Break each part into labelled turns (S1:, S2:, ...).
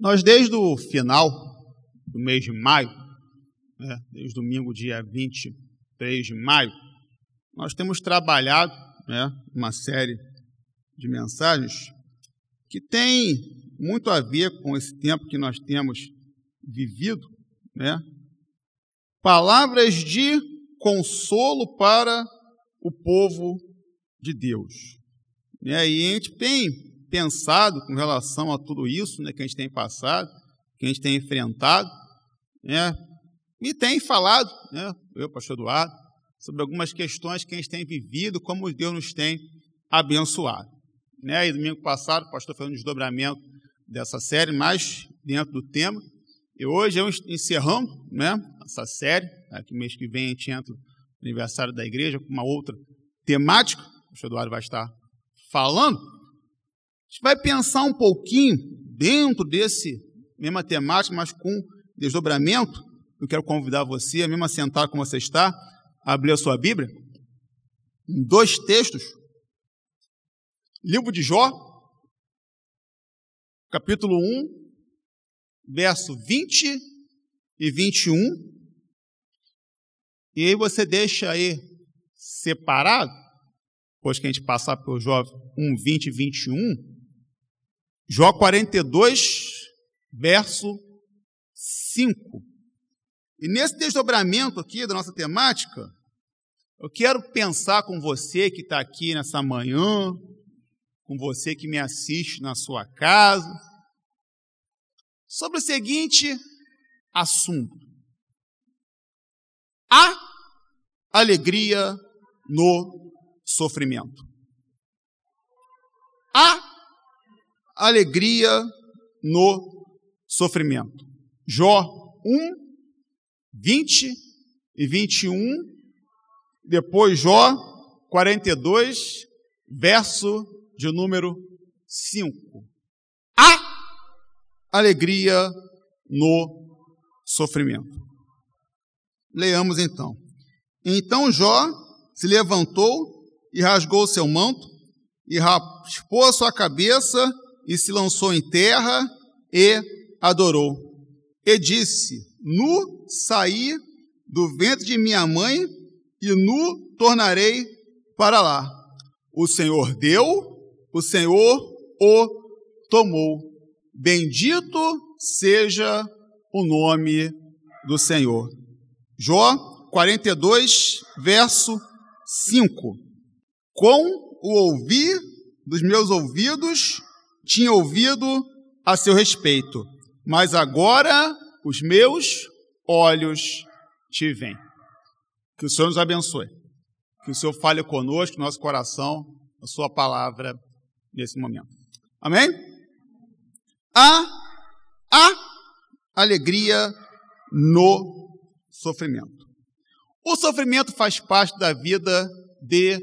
S1: Nós, desde o final do mês de maio, né, desde domingo, dia 23 de maio, nós temos trabalhado né, uma série de mensagens que tem muito a ver com esse tempo que nós temos vivido, né? Palavras de consolo para o povo de Deus. Né? E a gente tem pensado com relação a tudo isso né, que a gente tem passado, que a gente tem enfrentado, né, e tem falado, né, eu, pastor Eduardo, sobre algumas questões que a gente tem vivido, como Deus nos tem abençoado. Né, e domingo passado, o pastor fez um desdobramento dessa série, mais dentro do tema, e hoje eu encerramos né, essa série, aqui mês que vem a gente entra no aniversário da igreja com uma outra temática, o pastor Eduardo vai estar falando, gente vai pensar um pouquinho dentro desse mesma temática, mas com desdobramento. Eu quero convidar você a mesmo sentar como você está, a abrir a sua Bíblia, em dois textos. Livro de Jó, capítulo 1, verso 20 e 21. E aí você deixa aí separado, depois que a gente passar pelo Jó 1, 20 e 21, Jó 42, verso 5. E nesse desdobramento aqui da nossa temática, eu quero pensar com você que está aqui nessa manhã, com você que me assiste na sua casa, sobre o seguinte assunto: a alegria no sofrimento. A alegria no sofrimento. Jó 1, 20 e 21, depois Jó 42, verso de número 5. A alegria no sofrimento. Leamos então. Então Jó se levantou e rasgou seu manto e raspou a sua cabeça e se lançou em terra e adorou. E disse: Nu saí do ventre de minha mãe e nu tornarei para lá. O Senhor deu, o Senhor o tomou. Bendito seja o nome do Senhor. Jó 42, verso 5. Com o ouvir dos meus ouvidos tinha ouvido a seu respeito, mas agora os meus olhos te veem. Que o Senhor nos abençoe. Que o Senhor fale conosco, nosso coração, a sua palavra nesse momento. Amém? A, a alegria no sofrimento. O sofrimento faz parte da vida de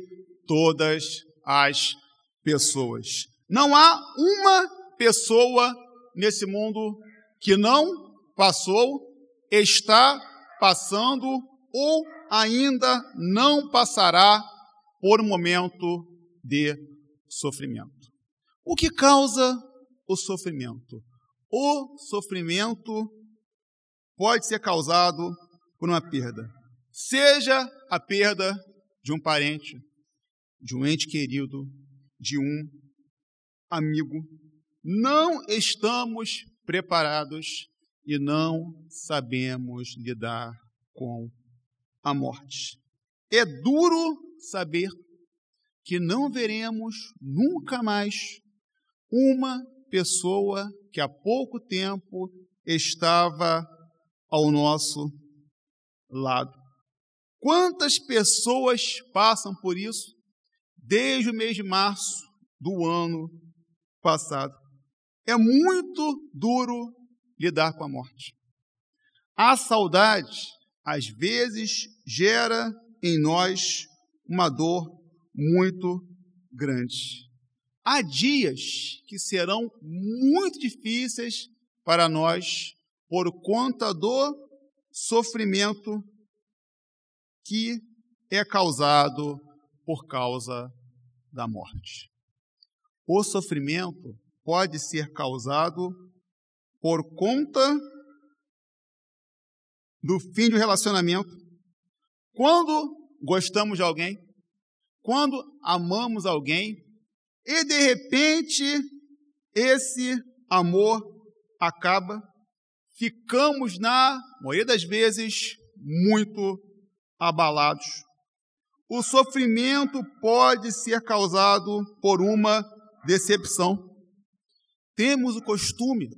S1: todas as pessoas. Não há uma pessoa nesse mundo que não passou, está passando ou ainda não passará por momento de sofrimento. O que causa o sofrimento? O sofrimento pode ser causado por uma perda, seja a perda de um parente, de um ente querido, de um amigo, não estamos preparados e não sabemos lidar com a morte. É duro saber que não veremos nunca mais uma pessoa que há pouco tempo estava ao nosso lado. Quantas pessoas passam por isso desde o mês de março do ano passado. É muito duro lidar com a morte. A saudade, às vezes, gera em nós uma dor muito grande. Há dias que serão muito difíceis para nós por conta do sofrimento que é causado por causa da morte. O sofrimento pode ser causado por conta do fim de um relacionamento, quando gostamos de alguém, quando amamos alguém, e de repente esse amor acaba, ficamos, na maioria das vezes, muito abalados. O sofrimento pode ser causado por uma decepção. Temos o costume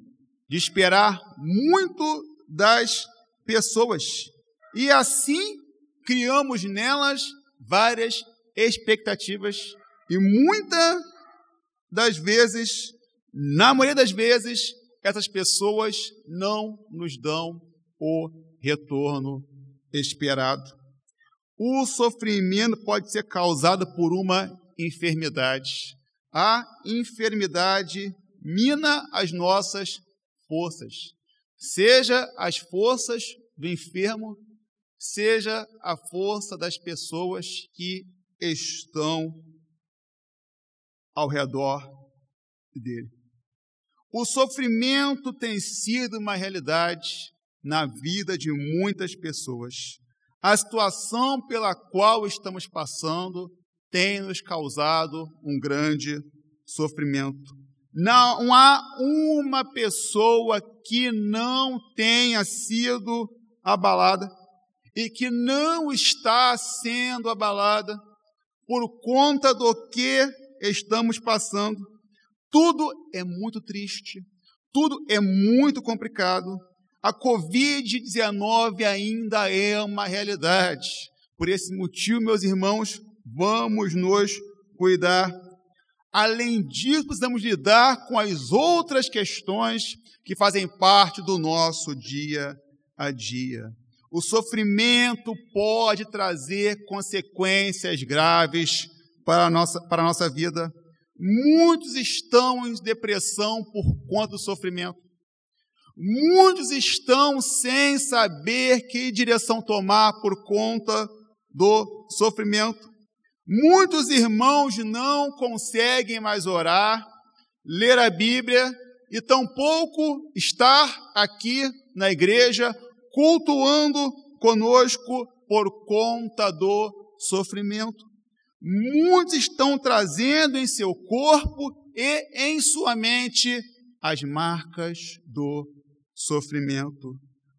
S1: de esperar muito das pessoas e assim criamos nelas várias expectativas e muitas das vezes, na maioria das vezes, essas pessoas não nos dão o retorno esperado. O sofrimento pode ser causado por uma enfermidade. A enfermidade mina as nossas forças, seja as forças do enfermo, seja a força das pessoas que estão ao redor dele. O sofrimento tem sido uma realidade na vida de muitas pessoas. A situação pela qual estamos passando tem nos causado um grande sofrimento. Não há uma pessoa que não tenha sido abalada e que não está sendo abalada por conta do que estamos passando. Tudo é muito triste, tudo é muito complicado. A Covid-19 ainda é uma realidade. Por esse motivo, meus irmãos, vamos nos cuidar. Além disso, precisamos lidar com as outras questões que fazem parte do nosso dia a dia. O sofrimento pode trazer consequências graves para a nossa, para a nossa vida. Muitos estão em depressão por conta do sofrimento. Muitos estão sem saber que direção tomar por conta do sofrimento. Muitos irmãos não conseguem mais orar, ler a Bíblia e tampouco estar aqui na igreja cultuando conosco por conta do sofrimento. Muitos estão trazendo em seu corpo e em sua mente as marcas do sofrimento.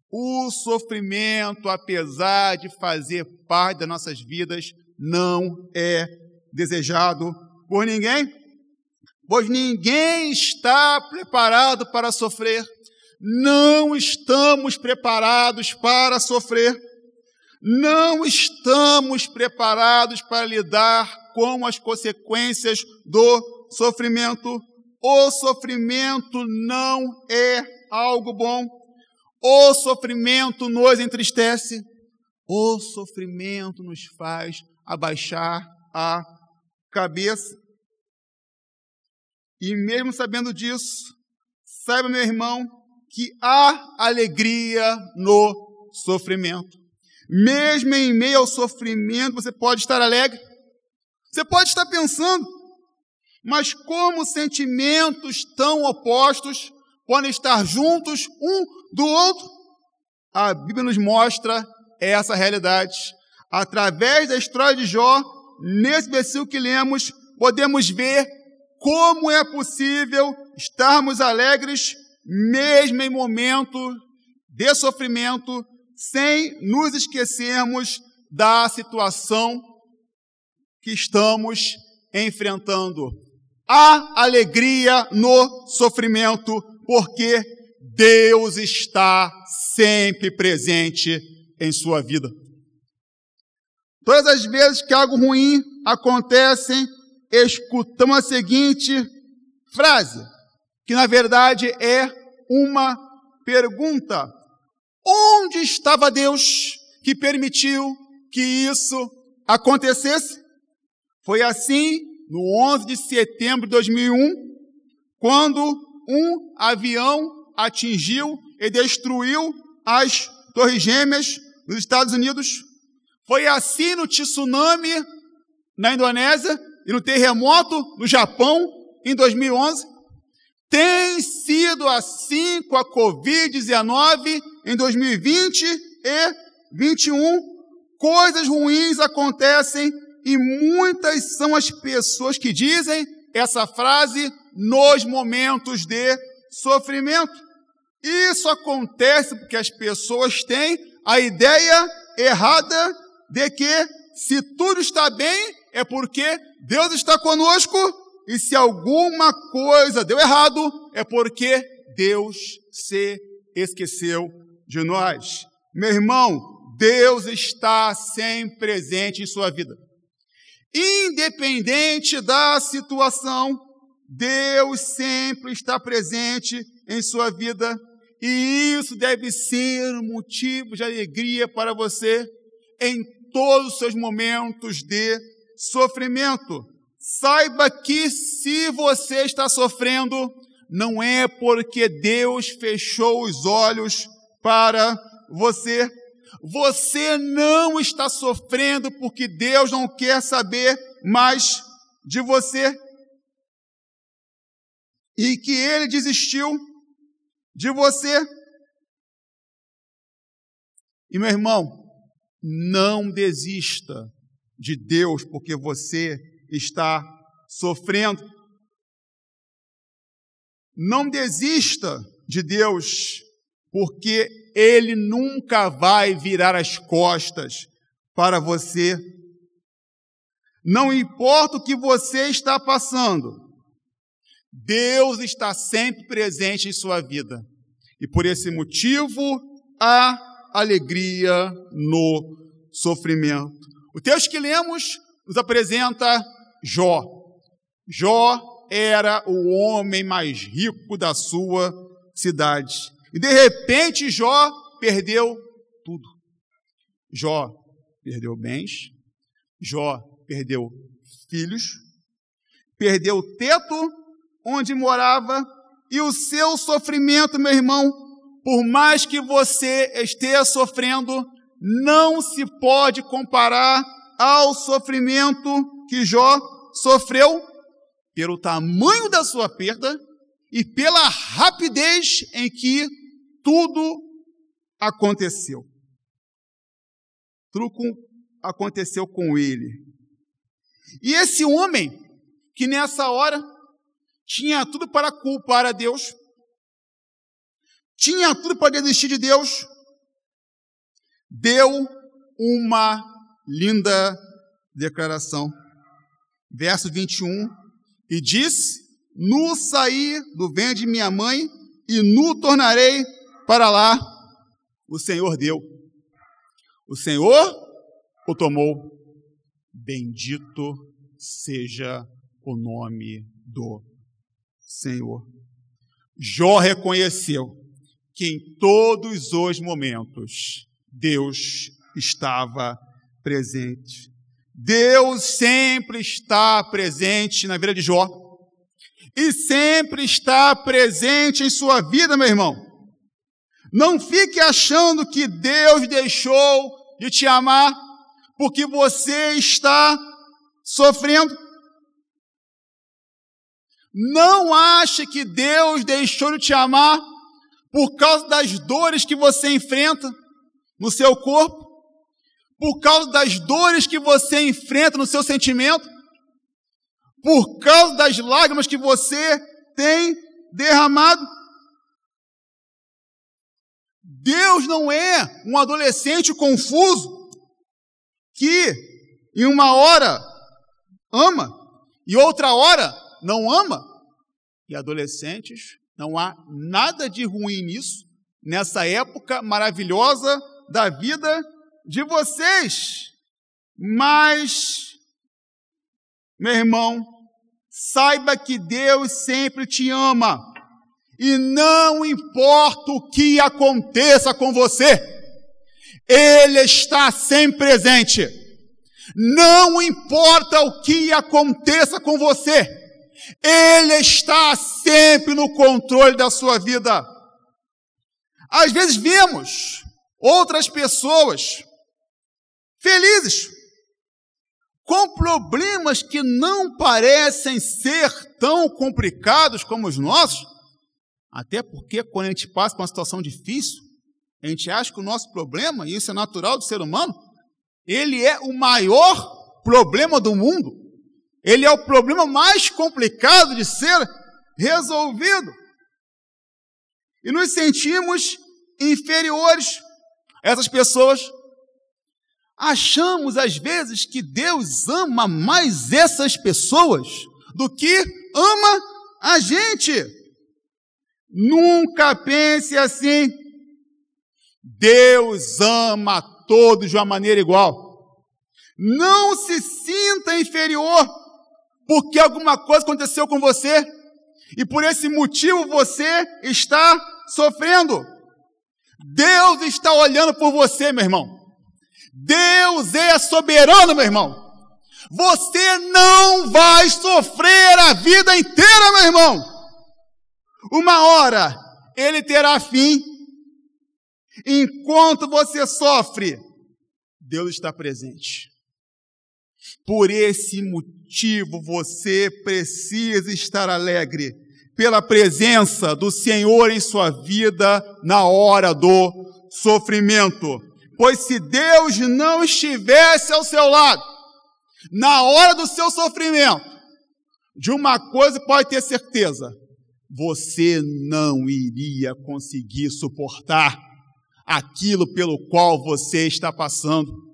S1: O sofrimento, apesar de fazer parte das nossas vidas, não é desejado por ninguém, pois ninguém está preparado para sofrer. Não estamos preparados para sofrer. Não estamos preparados para lidar com as consequências do sofrimento. O sofrimento não é algo bom. O sofrimento nos entristece. O sofrimento nos faz abaixar a cabeça. E mesmo sabendo disso, saiba, meu irmão, que há alegria no sofrimento. Mesmo em meio ao sofrimento, você pode estar alegre. Você pode estar pensando, mas como sentimentos tão opostos podem estar juntos um do outro? A Bíblia nos mostra essa realidade. Através da história de Jó, nesse versículo que lemos, podemos ver como é possível estarmos alegres mesmo em momento de sofrimento, sem nos esquecermos da situação que estamos enfrentando. Há alegria no sofrimento, porque Deus está sempre presente em sua vida. Todas as vezes que algo ruim acontece, escutamos a seguinte frase: que na verdade é uma pergunta: onde estava Deus que permitiu que isso acontecesse? Foi assim no 11 de setembro de 2001, quando um avião atingiu e destruiu as Torres Gêmeas nos Estados Unidos. Foi assim no tsunami na Indonésia e no terremoto no Japão em 2011. Tem sido assim com a Covid-19 em 2020 e 21. Coisas ruins acontecem e muitas são as pessoas que dizem essa frase nos momentos de sofrimento. Isso acontece porque as pessoas têm a ideia errada de que se tudo está bem é porque Deus está conosco e se alguma coisa deu errado, é porque Deus se esqueceu de nós. Meu irmão, Deus está sempre presente em sua vida. Independente da situação, Deus sempre está presente em sua vida e isso deve ser um motivo de alegria para você em todos os seus momentos de sofrimento. Saiba que se você está sofrendo, não é porque Deus fechou os olhos para você. Você não está sofrendo porque Deus não quer saber mais de você. E que Ele desistiu de você. E meu irmão, não desista de Deus porque você está sofrendo. Não desista de Deus, porque Ele nunca vai virar as costas para você. Não importa o que você está passando, Deus está sempre presente em sua vida. E por esse motivo, há alegria no sofrimento. O texto que lemos nos apresenta Jó. Jó era o homem mais rico da sua cidade. E de repente Jó perdeu tudo. Jó perdeu bens, Jó perdeu filhos, perdeu o teto onde morava e o seu sofrimento, meu irmão, por mais que você esteja sofrendo, não se pode comparar ao sofrimento que Jó sofreu pelo tamanho da sua perda e pela rapidez em que tudo aconteceu. Tudo aconteceu com ele. E esse homem, que nessa hora tinha tudo para culpar a Deus, tinha tudo para desistir de Deus, deu uma linda declaração verso 21, e disse: Nu saí do ventre de minha mãe, e nu tornarei para lá. O Senhor deu. O Senhor o tomou. Bendito seja o nome do Senhor. Jó reconheceu que em todos os momentos Deus estava presente. Deus sempre está presente na vida de Jó. E sempre está presente em sua vida, meu irmão. Não fique achando que Deus deixou de te amar porque você está sofrendo. Não ache que Deus deixou de te amar por causa das dores que você enfrenta no seu corpo por causa das dores que você enfrenta no seu sentimento, por causa das lágrimas que você tem derramado. Deus não é um adolescente confuso que em uma hora ama e outra hora não ama. E adolescentes, não há nada de ruim nisso, nessa época maravilhosa da vida de vocês. Mas, meu irmão, saiba que Deus sempre te ama. E não importa o que aconteça com você, Ele está sempre presente. Não importa o que aconteça com você, Ele está sempre no controle da sua vida. Às vezes vemos outras pessoas felizes, com problemas que não parecem ser tão complicados como os nossos, Até porque quando a gente passa por uma situação difícil, a gente acha que o nosso problema, e isso é natural do ser humano, ele é o maior problema do mundo. Ele é o problema mais complicado de ser resolvido. E nos sentimos inferiores a essas pessoas. Achamos às vezes que Deus ama mais essas pessoas do que ama a gente. Nunca pense assim. Deus ama a todos de uma maneira igual. Não se sinta inferior porque alguma coisa aconteceu com você e por esse motivo você está sofrendo. Deus está olhando por você, meu irmão. Deus é soberano, meu irmão. Você não vai sofrer a vida inteira, meu irmão. Uma hora ele terá fim. Enquanto você sofre, Deus está presente. Por esse motivo você precisa estar alegre pela presença do Senhor em sua vida na hora do sofrimento. Pois se Deus não estivesse ao seu lado, na hora do seu sofrimento, de uma coisa pode ter certeza: você não iria conseguir suportar aquilo pelo qual você está passando.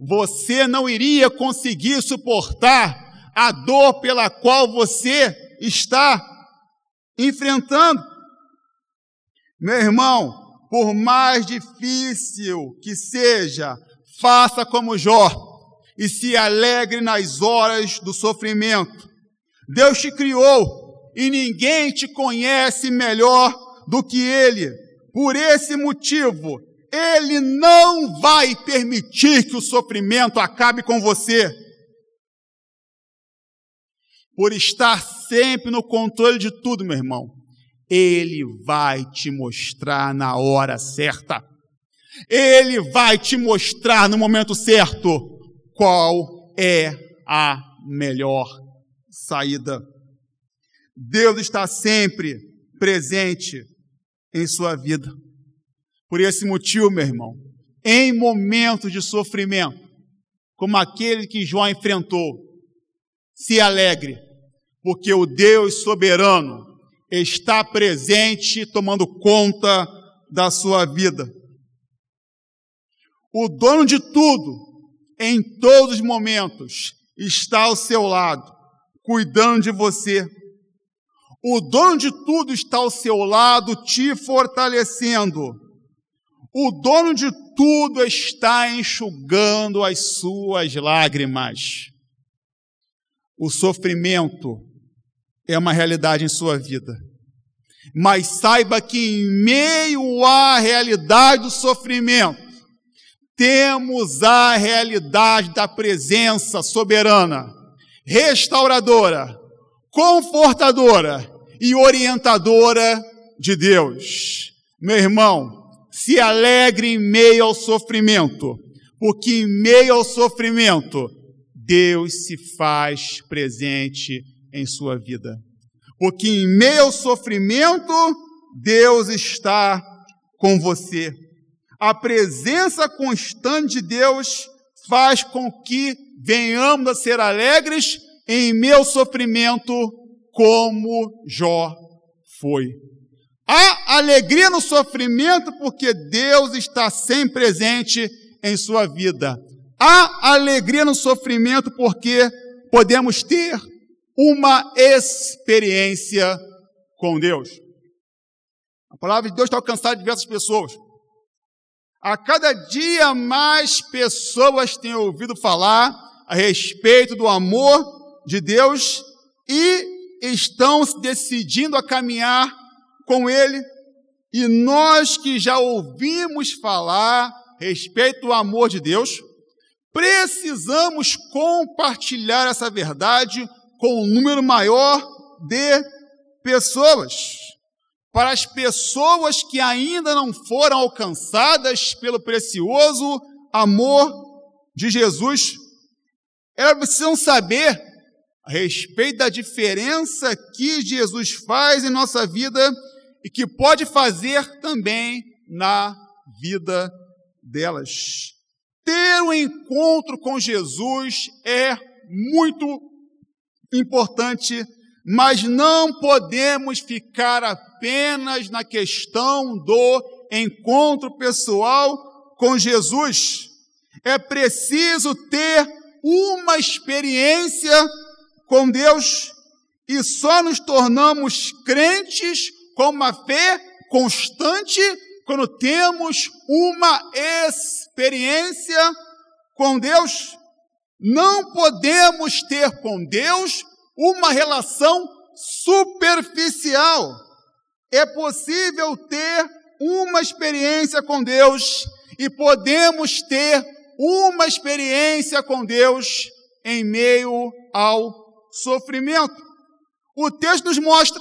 S1: Você não iria conseguir suportar a dor pela qual você está enfrentando. Meu irmão, por mais difícil que seja, faça como Jó e se alegre nas horas do sofrimento. Deus te criou e ninguém te conhece melhor do que Ele. Por esse motivo, Ele não vai permitir que o sofrimento acabe com você. Por estar sempre no controle de tudo, meu irmão, Ele vai te mostrar na hora certa. Ele vai te mostrar no momento certo qual é a melhor saída. Deus está sempre presente em sua vida. Por esse motivo, meu irmão, em momentos de sofrimento, como aquele que João enfrentou, se alegre, porque o Deus soberano está presente tomando conta da sua vida. O dono de tudo em todos os momentos, está ao seu lado, cuidando de você. O dono de tudo está ao seu lado, te fortalecendo. O dono de tudo está enxugando as suas lágrimas. O sofrimento é uma realidade em sua vida. Mas saiba que em meio à realidade do sofrimento, temos a realidade da presença soberana, restauradora, confortadora e orientadora de Deus. Meu irmão, se alegre em meio ao sofrimento, porque em meio ao sofrimento, Deus se faz presente em sua vida. Porque em meio ao sofrimento, Deus está com você a presença constante de Deus faz com que venhamos a ser alegres em meu sofrimento, como Jó foi. Há alegria no sofrimento porque Deus está sempre presente em sua vida. Há alegria no sofrimento porque podemos ter uma experiência com Deus. A palavra de Deus está alcançando diversas pessoas. A cada dia mais pessoas têm ouvido falar a respeito do amor de Deus e estão se decidindo a caminhar com Ele. E nós que já ouvimos falar respeito do amor de Deus, precisamos compartilhar essa verdade com um número maior de pessoas para as pessoas que ainda não foram alcançadas pelo precioso amor de Jesus. Elas precisam saber a respeito da diferença que Jesus faz em nossa vida e que pode fazer também na vida delas. Ter um encontro com Jesus é muito importante, mas não podemos ficar apenas na questão do encontro pessoal com Jesus. É preciso ter uma experiência com Deus e só nos tornamos crentes com uma fé constante quando temos uma experiência com Deus. Não podemos ter com Deus uma relação superficial. É possível ter uma experiência com Deus e podemos ter uma experiência com Deus em meio ao sofrimento. O texto nos mostra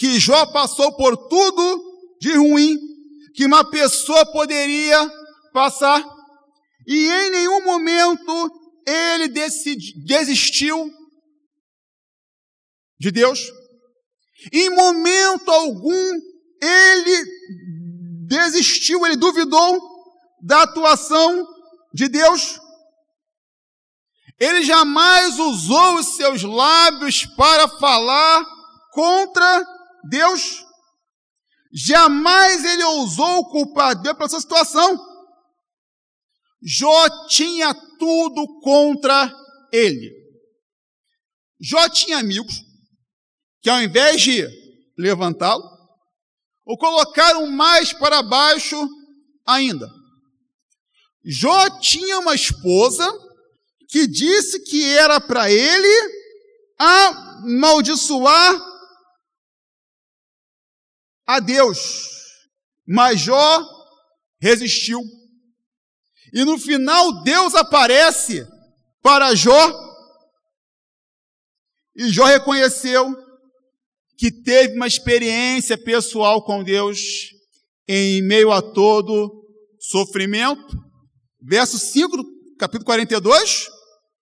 S1: que Jó passou por tudo de ruim que uma pessoa poderia passar e em nenhum momento ele desistiu de Deus. Em momento algum ele desistiu, ele duvidou da atuação de Deus. Ele jamais usou os seus lábios para falar contra Deus. Jamais ele ousou culpar Deus pela sua situação. Jó tinha tudo contra ele. Jó tinha amigos que, ao invés de levantá-lo, o colocaram mais para baixo ainda. Jó tinha uma esposa que disse que era para ele amaldiçoar a Deus, mas Jó resistiu. E no final Deus aparece para Jó e Jó reconheceu que teve uma experiência pessoal com Deus em meio a todo sofrimento. Verso 5 do capítulo 42.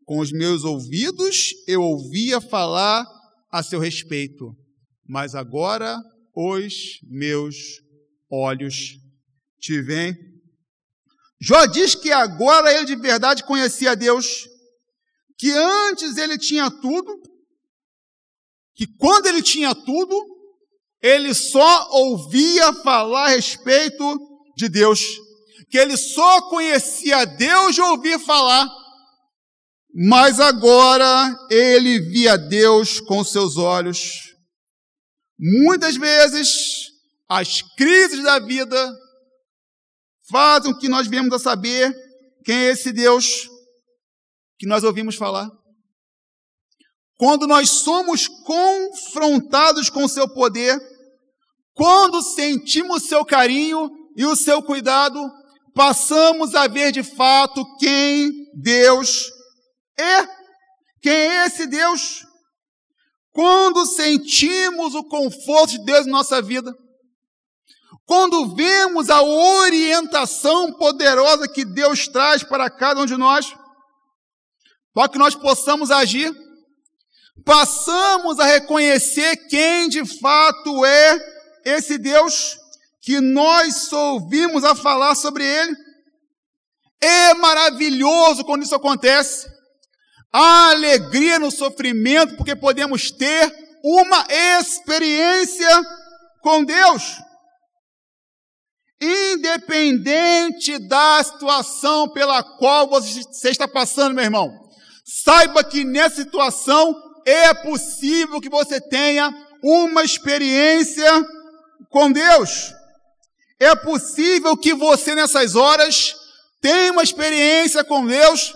S1: Com os meus ouvidos eu ouvia falar a seu respeito, mas agora os meus olhos te veem. Jó diz que agora ele de verdade conhecia Deus, que antes ele tinha tudo, que quando ele tinha tudo, ele só ouvia falar a respeito de Deus, que ele só conhecia Deus de ouvir falar, mas agora ele via Deus com seus olhos. Muitas vezes, as crises da vida fazem com que nós venhamos a saber quem é esse Deus que nós ouvimos falar. Quando nós somos confrontados com o seu poder, quando sentimos o seu carinho e o seu cuidado, passamos a ver de fato quem Deus é. Quem é esse Deus? Quando sentimos o conforto de Deus em nossa vida, quando vemos a orientação poderosa que Deus traz para cada um de nós, para que nós possamos agir, passamos a reconhecer quem de fato é esse Deus que nós ouvimos a falar sobre Ele. É maravilhoso quando isso acontece. Há alegria no sofrimento, porque podemos ter uma experiência com Deus. Independente da situação pela qual você está passando, meu irmão, saiba que nessa situação é possível que você tenha uma experiência com Deus. É possível que você nessas horas tenha uma experiência com Deus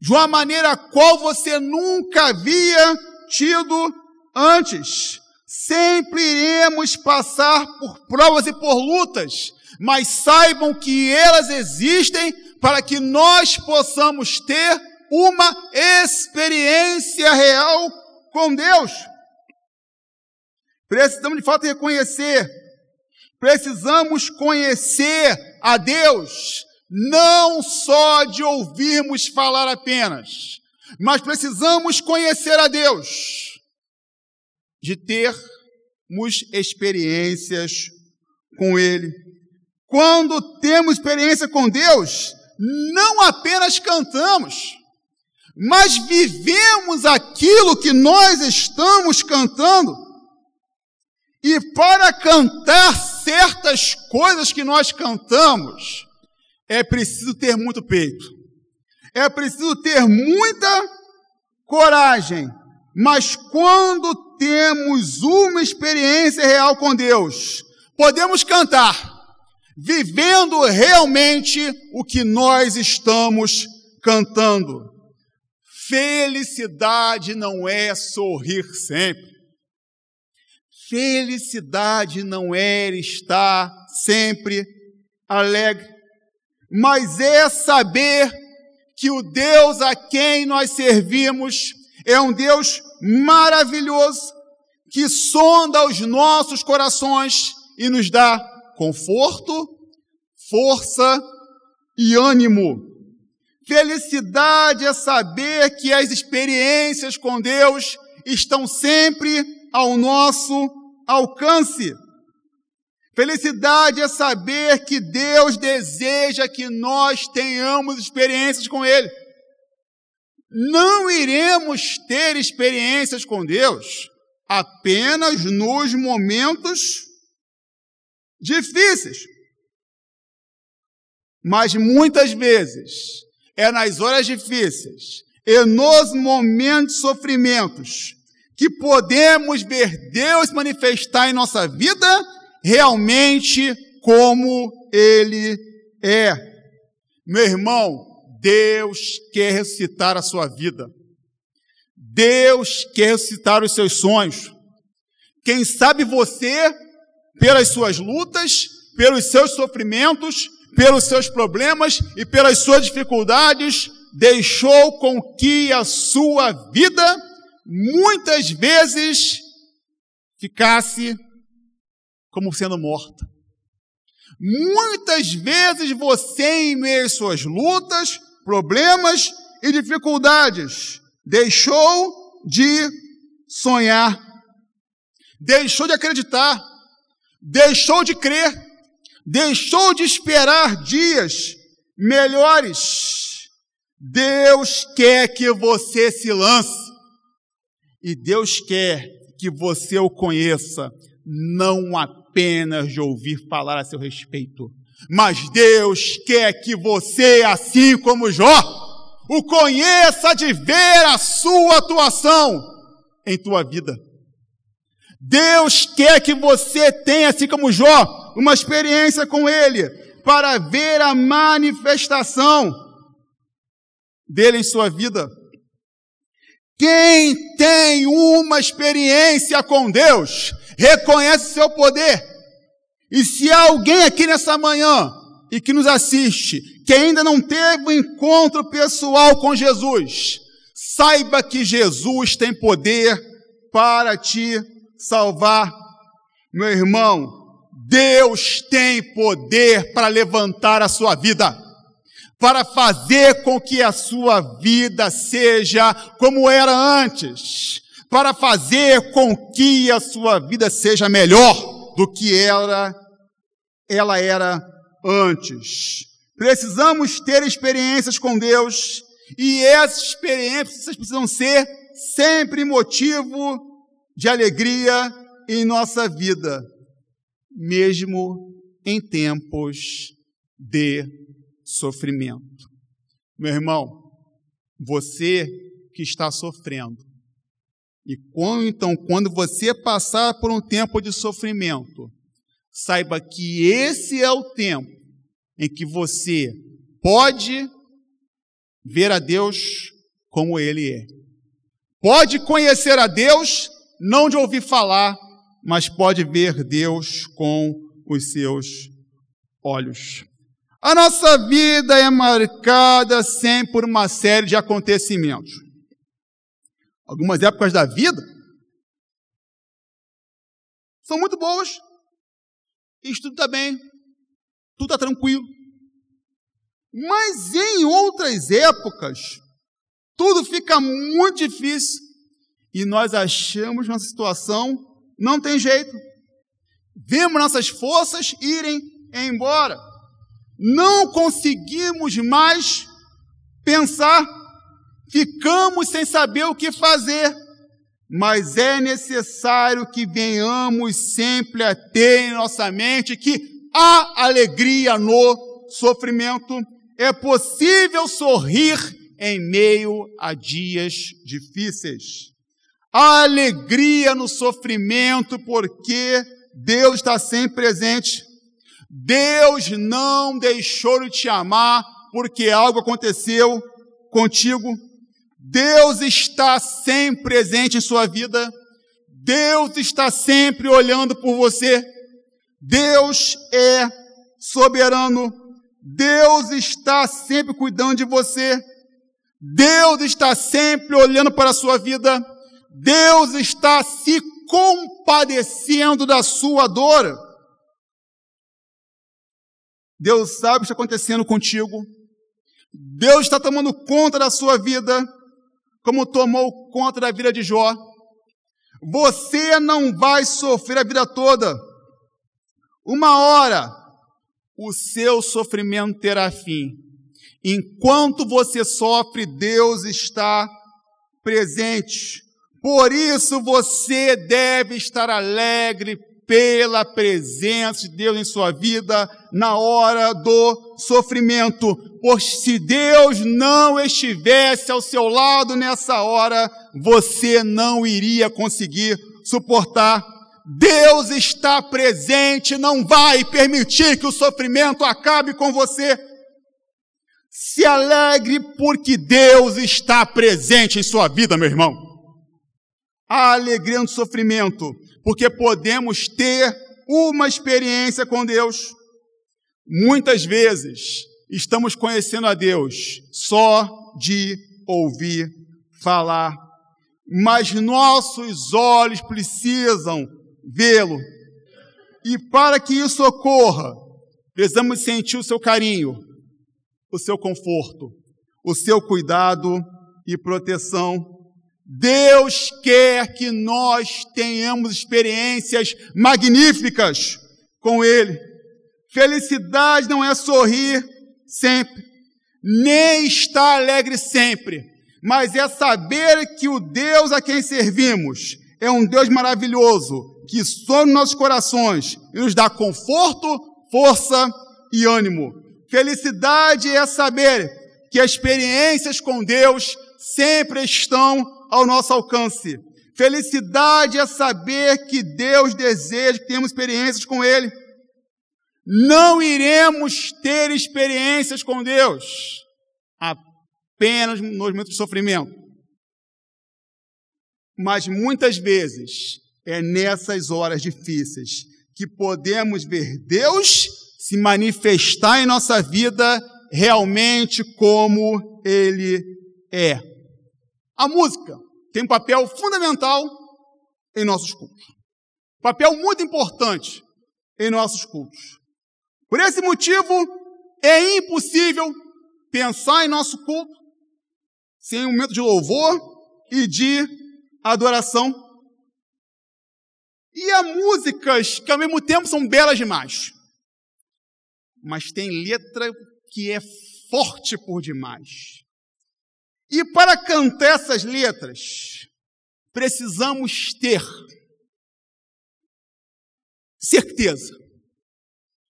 S1: de uma maneira a qual você nunca havia tido antes. Sempre iremos passar por provas e por lutas, mas saibam que elas existem para que nós possamos ter uma experiência real com Deus. Precisamos de fato reconhecer, precisamos conhecer a Deus, não só de ouvirmos falar apenas, mas precisamos conhecer a Deus, de ter experiências com Ele. Quando temos experiência com Deus, não apenas cantamos, mas vivemos aquilo que nós estamos cantando. E para cantar certas coisas que nós cantamos, é preciso ter muito peito, é preciso ter muita coragem. Mas quando temos uma experiência real com Deus, podemos cantar, vivendo realmente o que nós estamos cantando. Felicidade não é sorrir sempre. Felicidade não é estar sempre alegre, mas é saber que o Deus a quem nós servimos é um Deus maravilhoso que sonda os nossos corações e nos dá conforto, força e ânimo. Felicidade é saber que as experiências com Deus estão sempre ao nosso alcance. Felicidade é saber que Deus deseja que nós tenhamos experiências com Ele. Não iremos ter experiências com Deus apenas nos momentos difíceis. Mas muitas vezes é nas horas difíceis e nos momentos de sofrimentos que podemos ver Deus manifestar em nossa vida realmente como Ele é. Meu irmão, Deus quer ressuscitar a sua vida. Deus quer ressuscitar os seus sonhos. Quem sabe você, pelas suas lutas, pelos seus sofrimentos, pelos seus problemas e pelas suas dificuldades, deixou com que a sua vida muitas vezes ficasse como sendo morta. Muitas vezes você, em meio às suas lutas, problemas e dificuldades deixou de sonhar, deixou de acreditar, deixou de crer deixou de esperar dias melhores. Deus quer que você se lance. E Deus quer que você o conheça, não apenas de ouvir falar a seu respeito, mas Deus quer que você, assim como Jó, o conheça de ver a sua atuação em tua vida. Deus quer que você tenha, assim como Jó, uma experiência com Ele, para ver a manifestação dele em sua vida. Quem tem uma experiência com Deus, reconhece seu poder. E se há alguém aqui nessa manhã e que nos assiste, que ainda não teve um encontro pessoal com Jesus, saiba que Jesus tem poder para te salvar. Meu irmão, Deus tem poder para levantar a sua vida, para fazer com que a sua vida seja como era antes, para fazer com que a sua vida seja melhor do que era, ela era antes. Precisamos ter experiências com Deus e essas experiências precisam ser sempre motivo de alegria em nossa vida mesmo em tempos de sofrimento. Meu irmão, você que está sofrendo, e quando, então, quando você passar por um tempo de sofrimento, saiba que esse é o tempo em que você pode ver a Deus como Ele é. Pode conhecer a Deus, não de ouvir falar, mas pode ver Deus com os seus olhos. A nossa vida é marcada sempre por uma série de acontecimentos. Algumas épocas da vida são muito boas. Isso tudo está bem, tudo está tranquilo. Mas em outras épocas, tudo fica muito difícil e nós achamos uma situação Não tem jeito. Vemos nossas forças irem embora. Não conseguimos mais pensar. Ficamos sem saber o que fazer. Mas é necessário que venhamos sempre a ter em nossa mente que há alegria no sofrimento. É possível sorrir em meio a dias difíceis. Há alegria no sofrimento porque Deus está sempre presente. Deus não deixou de te amar porque algo aconteceu contigo. Deus está sempre presente em sua vida. Deus está sempre olhando por você. Deus é soberano. Deus está sempre cuidando de você. Deus está sempre olhando para a sua vida. Deus está se compadecendo da sua dor. Deus sabe o que está acontecendo contigo. Deus está tomando conta da sua vida, como tomou conta da vida de Jó. Você não vai sofrer a vida toda. Uma hora, o seu sofrimento terá fim. Enquanto você sofre, Deus está presente. Por isso você deve estar alegre pela presença de Deus em sua vida na hora do sofrimento. Pois se Deus não estivesse ao seu lado nessa hora, você não iria conseguir suportar. Deus está presente, não vai permitir que o sofrimento acabe com você. Se alegre porque Deus está presente em sua vida, meu irmão. A alegria no sofrimento, porque podemos ter uma experiência com Deus. Muitas vezes estamos conhecendo a Deus só de ouvir falar, mas nossos olhos precisam vê-lo. E para que isso ocorra, precisamos sentir o seu carinho, o seu conforto, o seu cuidado e proteção. Deus quer que nós tenhamos experiências magníficas com Ele. Felicidade não é sorrir sempre, nem estar alegre sempre, mas é saber que o Deus a quem servimos é um Deus maravilhoso, que some nossos corações e nos dá conforto, força e ânimo. Felicidade é saber que as experiências com Deus sempre estão ao nosso alcance. Felicidade é saber que Deus deseja que tenhamos experiências com Ele. Não iremos ter experiências com Deus apenas nos momentos de sofrimento. Mas muitas vezes é nessas horas difíceis que podemos ver Deus se manifestar em nossa vida realmente como Ele é. A música tem um papel fundamental em nossos cultos. Papel muito importante em nossos cultos. Por esse motivo, é impossível pensar em nosso culto sem um momento de louvor e de adoração. E há músicas que ao mesmo tempo são belas demais, mas tem letra que é forte por demais. E para cantar essas letras, precisamos ter certeza.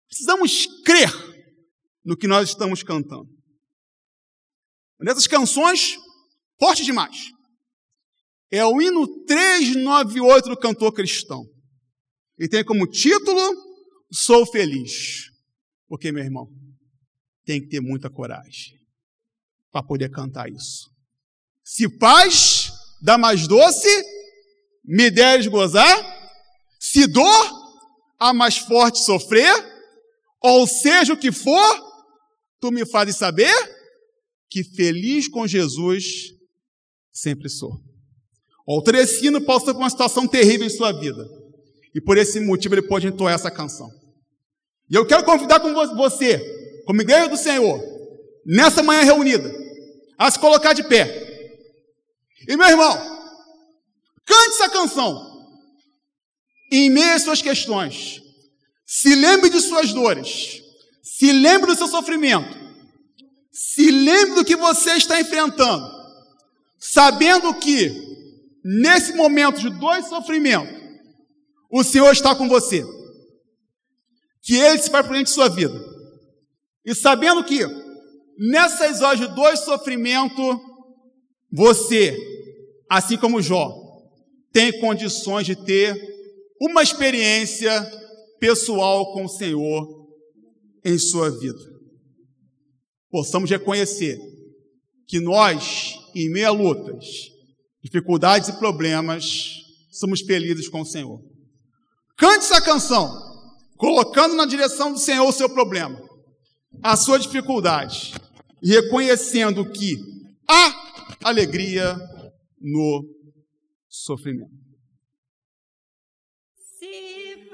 S1: Precisamos crer no que nós estamos cantando. Nessas canções, forte demais. É o hino 398 do cantor cristão. E tem como título Sou Feliz. Porque, meu irmão, tem que ter muita coragem para poder cantar isso. Se paz dá mais doce, me deres gozar, se dor, a mais forte sofrer, ou seja o que for, tu me fazes saber que feliz com Jesus sempre sou. O Teresino passou por uma situação terrível em sua vida. E por esse motivo ele pode entoar essa canção. E eu quero convidar com você, como igreja do Senhor, nessa manhã reunida, a se colocar de pé. E meu irmão, cante essa canção. em meio às suas questões. Se lembre de suas dores. Se lembre do seu sofrimento. Se lembre do que você está enfrentando. Sabendo que, nesse momento de dois sofrimentos, o Senhor está com você. Que Ele se vai frente de sua vida. E sabendo que, nessas horas de dois sofrimentos, você, assim como Jó, tem condições de ter uma experiência pessoal com o Senhor em sua vida. Possamos reconhecer que nós, em meio a lutas, dificuldades e problemas, somos felizes com o Senhor. Cante essa canção, colocando na direção do Senhor o seu problema, a sua dificuldade, e reconhecendo que há alegria no sofrimento. Se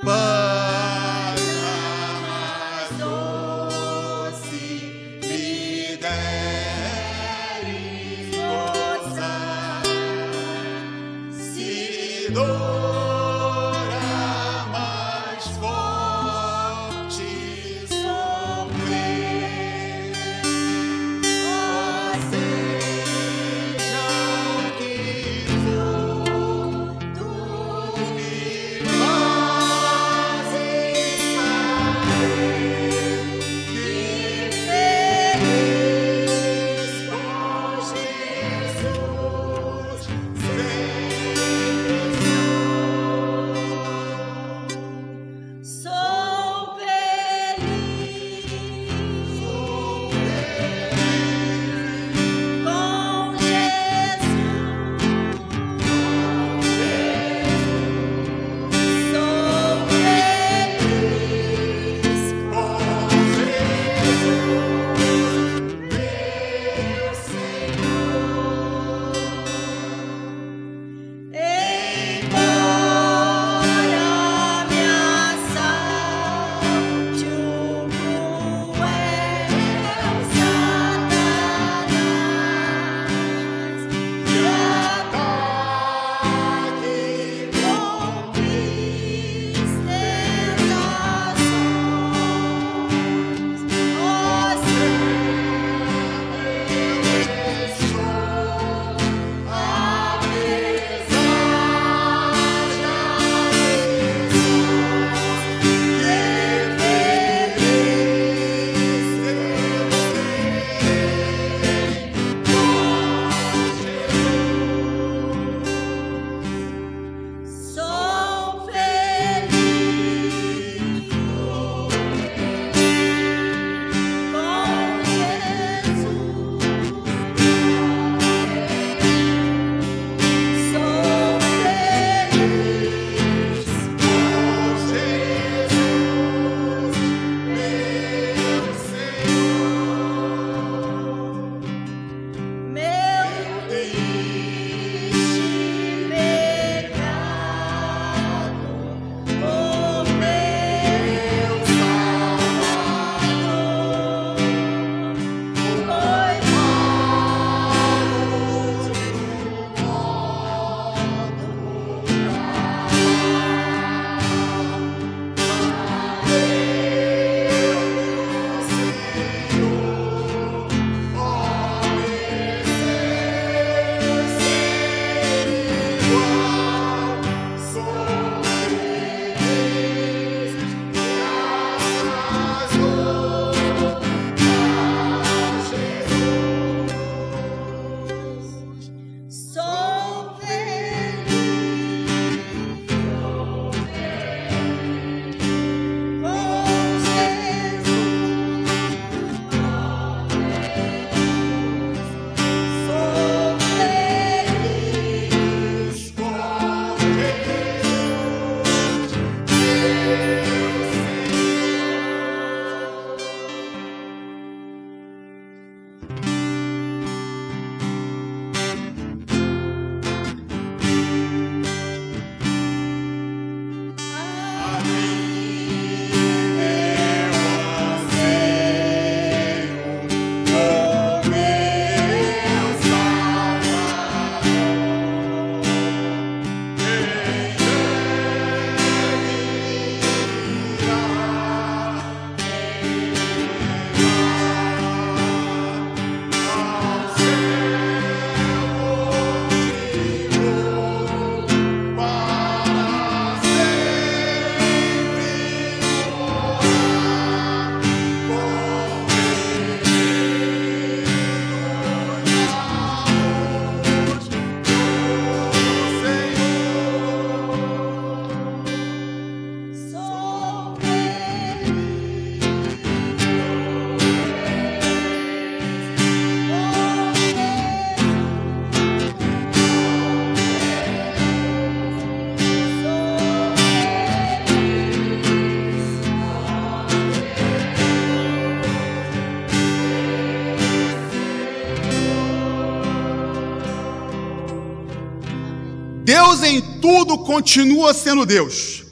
S1: tudo continua sendo Deus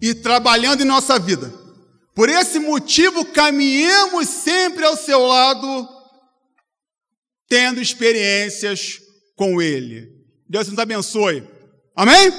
S1: e trabalhando em nossa vida. Por esse motivo, caminhemos sempre ao seu lado, tendo experiências com Ele. Deus nos abençoe. Amém?